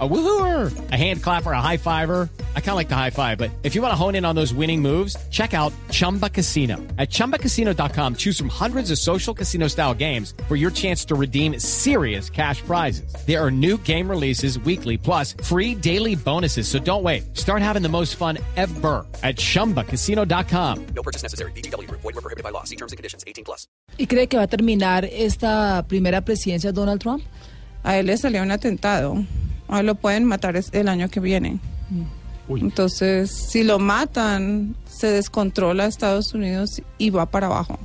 A woohooer, a hand clapper, a high fiver. I kind of like the high five, but if you want to hone in on those winning moves, check out Chumba Casino. At ChumbaCasino.com, choose from hundreds of social casino style games for your chance to redeem serious cash prizes. There are new game releases weekly, plus free daily bonuses. So don't wait. Start having the most fun ever at ChumbaCasino.com. No purchase necessary. VGW. Void were prohibited by law. See terms and conditions. 18 plus. ¿Y cree que va a terminar esta primera presidencia Donald Trump? a él le salió un atentado. Lo pueden matar el año que viene. Entonces, si lo matan, se descontrola Estados Unidos y va para abajo.